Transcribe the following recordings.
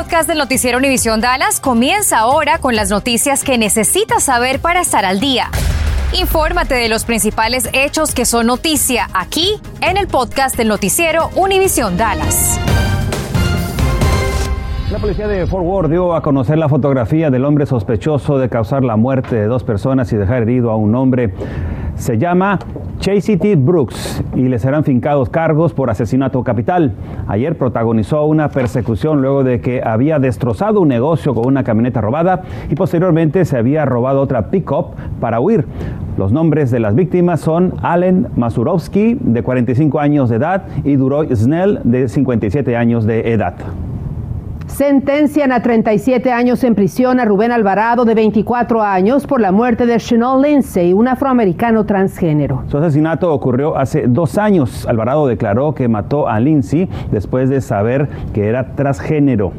podcast del noticiero Univisión Dallas comienza ahora con las noticias que necesitas saber para estar al día. Infórmate de los principales hechos que son noticia aquí en el podcast del noticiero Univisión Dallas. La policía de Fort Worth dio a conocer la fotografía del hombre sospechoso de causar la muerte de dos personas y dejar herido a un hombre. Se llama Chasey T. Brooks y le serán fincados cargos por asesinato capital. Ayer protagonizó una persecución luego de que había destrozado un negocio con una camioneta robada y posteriormente se había robado otra pickup para huir. Los nombres de las víctimas son Allen Mazurovsky, de 45 años de edad, y Duroy Snell, de 57 años de edad. Sentencian a 37 años en prisión a Rubén Alvarado, de 24 años, por la muerte de Chanel Lindsay, un afroamericano transgénero. Su asesinato ocurrió hace dos años. Alvarado declaró que mató a Lindsay después de saber que era transgénero.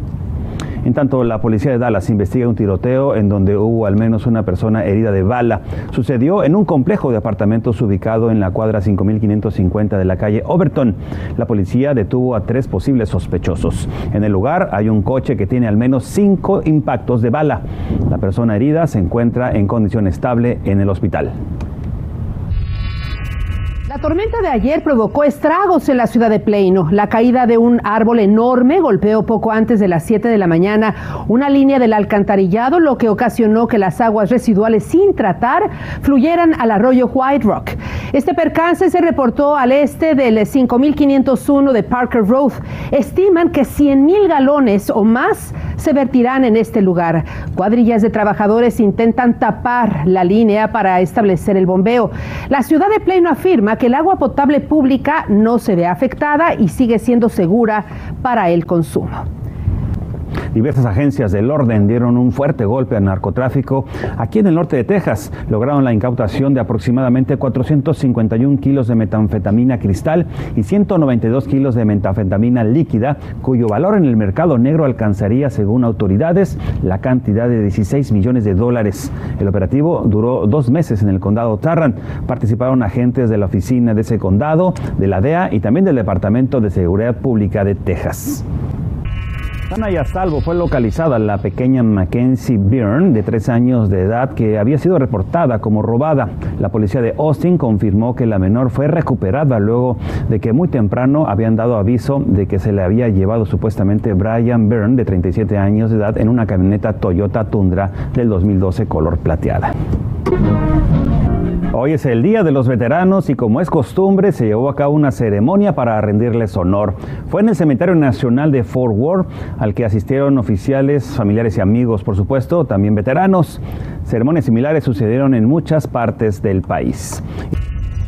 En tanto, la policía de Dallas investiga un tiroteo en donde hubo al menos una persona herida de bala. Sucedió en un complejo de apartamentos ubicado en la cuadra 5550 de la calle Overton. La policía detuvo a tres posibles sospechosos. En el lugar hay un coche que tiene al menos cinco impactos de bala. La persona herida se encuentra en condición estable en el hospital. La tormenta de ayer provocó estragos en la ciudad de Pleino. La caída de un árbol enorme golpeó poco antes de las 7 de la mañana una línea del alcantarillado, lo que ocasionó que las aguas residuales sin tratar fluyeran al arroyo White Rock. Este percance se reportó al este del 5501 de Parker Road. Estiman que 100 mil galones o más se vertirán en este lugar. Cuadrillas de trabajadores intentan tapar la línea para establecer el bombeo. La ciudad de Pleino afirma que el agua potable pública no se ve afectada y sigue siendo segura para el consumo. Diversas agencias del orden dieron un fuerte golpe al narcotráfico aquí en el norte de Texas. Lograron la incautación de aproximadamente 451 kilos de metanfetamina cristal y 192 kilos de metanfetamina líquida, cuyo valor en el mercado negro alcanzaría, según autoridades, la cantidad de 16 millones de dólares. El operativo duró dos meses en el condado Tarrant. Participaron agentes de la oficina de ese condado, de la DEA y también del Departamento de Seguridad Pública de Texas. Sana y a salvo fue localizada la pequeña Mackenzie Byrne, de tres años de edad, que había sido reportada como robada. La policía de Austin confirmó que la menor fue recuperada luego de que muy temprano habían dado aviso de que se le había llevado supuestamente Brian Byrne, de 37 años de edad, en una camioneta Toyota Tundra del 2012 color plateada. Hoy es el Día de los Veteranos y como es costumbre se llevó a cabo una ceremonia para rendirles honor. Fue en el Cementerio Nacional de Fort Worth al que asistieron oficiales, familiares y amigos, por supuesto, también veteranos. Ceremonias similares sucedieron en muchas partes del país.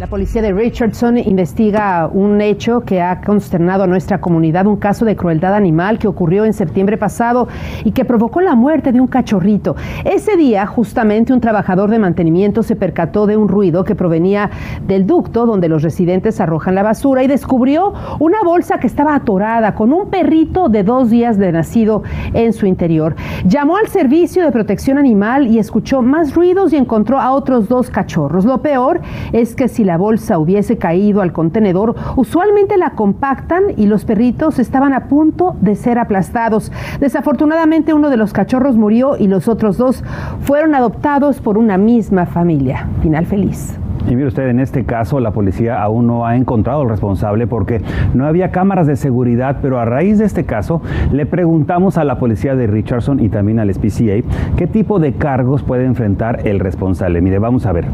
La policía de Richardson investiga un hecho que ha consternado a nuestra comunidad, un caso de crueldad animal que ocurrió en septiembre pasado y que provocó la muerte de un cachorrito. Ese día, justamente, un trabajador de mantenimiento se percató de un ruido que provenía del ducto donde los residentes arrojan la basura y descubrió una bolsa que estaba atorada con un perrito de dos días de nacido en su interior. Llamó al servicio de protección animal y escuchó más ruidos y encontró a otros dos cachorros. Lo peor es que si la bolsa hubiese caído al contenedor, usualmente la compactan y los perritos estaban a punto de ser aplastados. Desafortunadamente uno de los cachorros murió y los otros dos fueron adoptados por una misma familia. Final feliz. Y mire usted, en este caso la policía aún no ha encontrado al responsable porque no había cámaras de seguridad, pero a raíz de este caso le preguntamos a la policía de Richardson y también al SPCA qué tipo de cargos puede enfrentar el responsable. Mire, vamos a ver.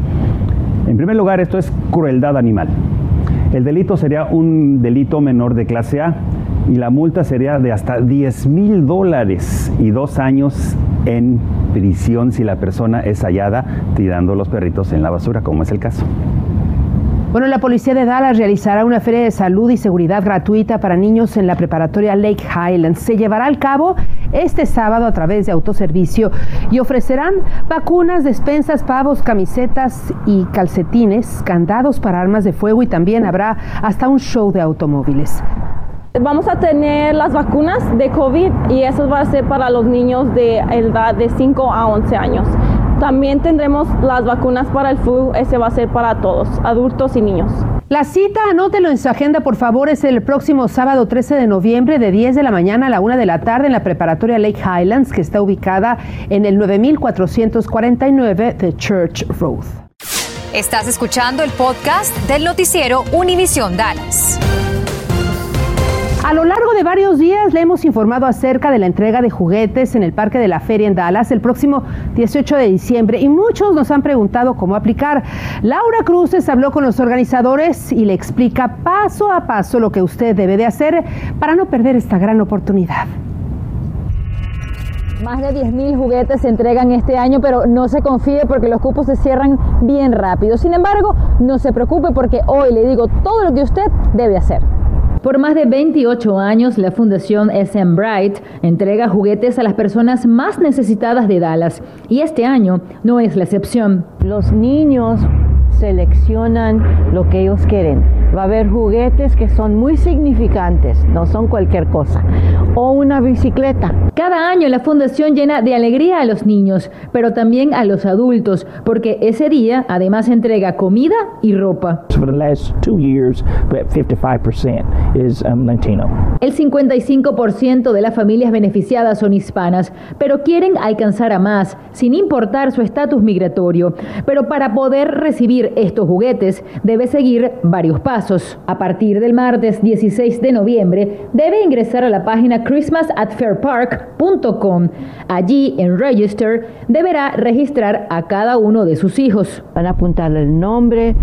En primer lugar, esto es crueldad animal. El delito sería un delito menor de clase A y la multa sería de hasta 10 mil dólares y dos años en prisión si la persona es hallada tirando los perritos en la basura, como es el caso. Bueno, la policía de Dallas realizará una feria de salud y seguridad gratuita para niños en la preparatoria Lake Highlands. Se llevará al cabo este sábado a través de autoservicio y ofrecerán vacunas, despensas, pavos, camisetas y calcetines, candados para armas de fuego y también habrá hasta un show de automóviles. Vamos a tener las vacunas de COVID y eso va a ser para los niños de edad de 5 a 11 años. También tendremos las vacunas para el flu, ese va a ser para todos, adultos y niños. La cita, anótelo en su agenda, por favor, es el próximo sábado 13 de noviembre de 10 de la mañana a la 1 de la tarde en la preparatoria Lake Highlands, que está ubicada en el 9449 de Church Road. Estás escuchando el podcast del noticiero Univisión Dallas. A lo largo de varios días le hemos informado acerca de la entrega de juguetes en el Parque de la Feria en Dallas el próximo 18 de diciembre y muchos nos han preguntado cómo aplicar. Laura Cruces habló con los organizadores y le explica paso a paso lo que usted debe de hacer para no perder esta gran oportunidad. Más de 10.000 juguetes se entregan este año, pero no se confíe porque los cupos se cierran bien rápido. Sin embargo, no se preocupe porque hoy le digo todo lo que usted debe hacer. Por más de 28 años, la Fundación SM Bright entrega juguetes a las personas más necesitadas de Dallas y este año no es la excepción. Los niños seleccionan lo que ellos quieren. Va a haber juguetes que son muy significantes, no son cualquier cosa. O una bicicleta. Cada año la fundación llena de alegría a los niños, pero también a los adultos, porque ese día además entrega comida y ropa. El 55% de las familias beneficiadas son hispanas, pero quieren alcanzar a más, sin importar su estatus migratorio. Pero para poder recibir estos juguetes, debe seguir varios pasos. A partir del martes 16 de noviembre, debe ingresar a la página christmasatfairpark.com. Allí, en Register, deberá registrar a cada uno de sus hijos. Van a apuntarle el nombre,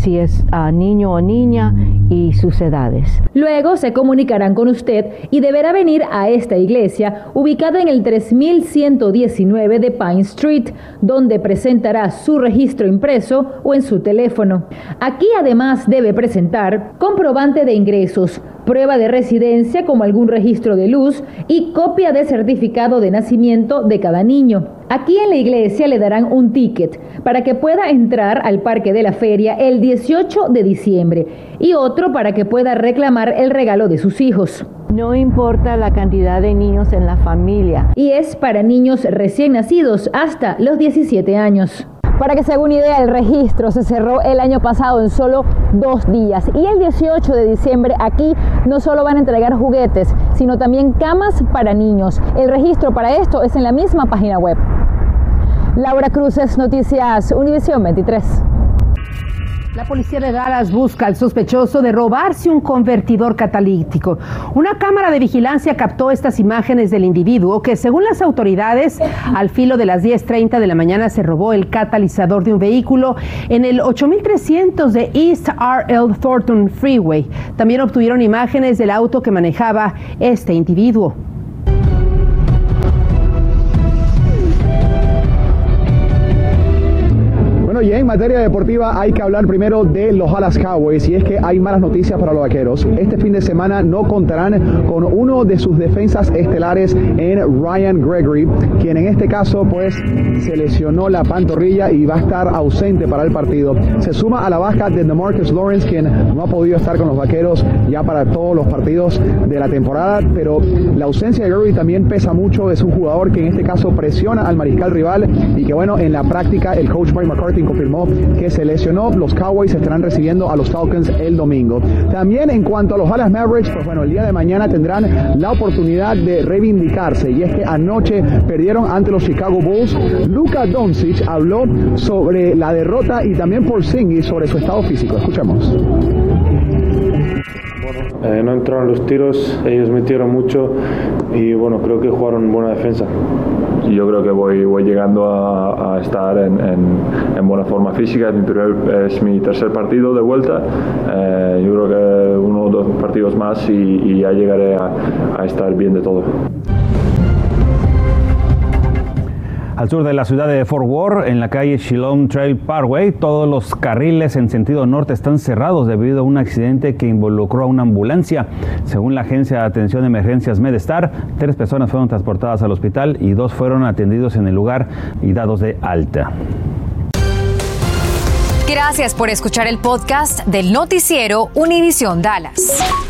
si es uh, niño o niña y sus edades. Luego se comunicarán con usted y deberá venir a esta iglesia ubicada en el 3119 de Pine Street, donde presentará su registro impreso o en su teléfono. Aquí además debe presentar comprobante de ingresos, prueba de residencia como algún registro de luz y copia de certificado de nacimiento de cada niño. Aquí en la iglesia le darán un ticket para que pueda entrar al parque de la feria el 18 de diciembre y otro para que pueda reclamar el regalo de sus hijos. No importa la cantidad de niños en la familia. Y es para niños recién nacidos hasta los 17 años. Para que se haga una idea, el registro se cerró el año pasado en solo dos días. Y el 18 de diciembre aquí no solo van a entregar juguetes, sino también camas para niños. El registro para esto es en la misma página web. Laura Cruces, Noticias Univisión 23. La policía de Dallas busca al sospechoso de robarse un convertidor catalítico. Una cámara de vigilancia captó estas imágenes del individuo que, según las autoridades, al filo de las 10.30 de la mañana se robó el catalizador de un vehículo en el 8300 de East R.L. Thornton Freeway. También obtuvieron imágenes del auto que manejaba este individuo. Bueno, y en materia deportiva hay que hablar primero de los Dallas Cowboys y es que hay malas noticias para los vaqueros. Este fin de semana no contarán con uno de sus defensas estelares en Ryan Gregory, quien en este caso pues se lesionó la pantorrilla y va a estar ausente para el partido. Se suma a la baja de DeMarcus Lawrence, quien no ha podido estar con los vaqueros ya para todos los partidos de la temporada, pero la ausencia de Gregory también pesa mucho. Es un jugador que en este caso presiona al mariscal rival y que bueno, en la práctica el coach Mike McCarthy confirmó que se lesionó. Los Cowboys estarán recibiendo a los Falcons el domingo. También en cuanto a los Dallas Mavericks, pues bueno, el día de mañana tendrán la oportunidad de reivindicarse. Y es que anoche perdieron ante los Chicago Bulls. Luka Doncic habló sobre la derrota y también por Singh sobre su estado físico. Escuchemos. Eh, no entraron los tiros, ellos metieron mucho y bueno, creo que jugaron buena defensa. Yo creo que voy, voy llegando a, estar en, en, en, buena forma física. Es mi tercer partido de vuelta. Eh, yo creo que uno o dos partidos más y, y ya llegaré a, a estar bien de todo. Al sur de la ciudad de Fort Worth, en la calle Shilom Trail Parkway, todos los carriles en sentido norte están cerrados debido a un accidente que involucró a una ambulancia. Según la agencia de atención de emergencias MedStar, tres personas fueron transportadas al hospital y dos fueron atendidos en el lugar y dados de alta. Gracias por escuchar el podcast del noticiero Univisión Dallas.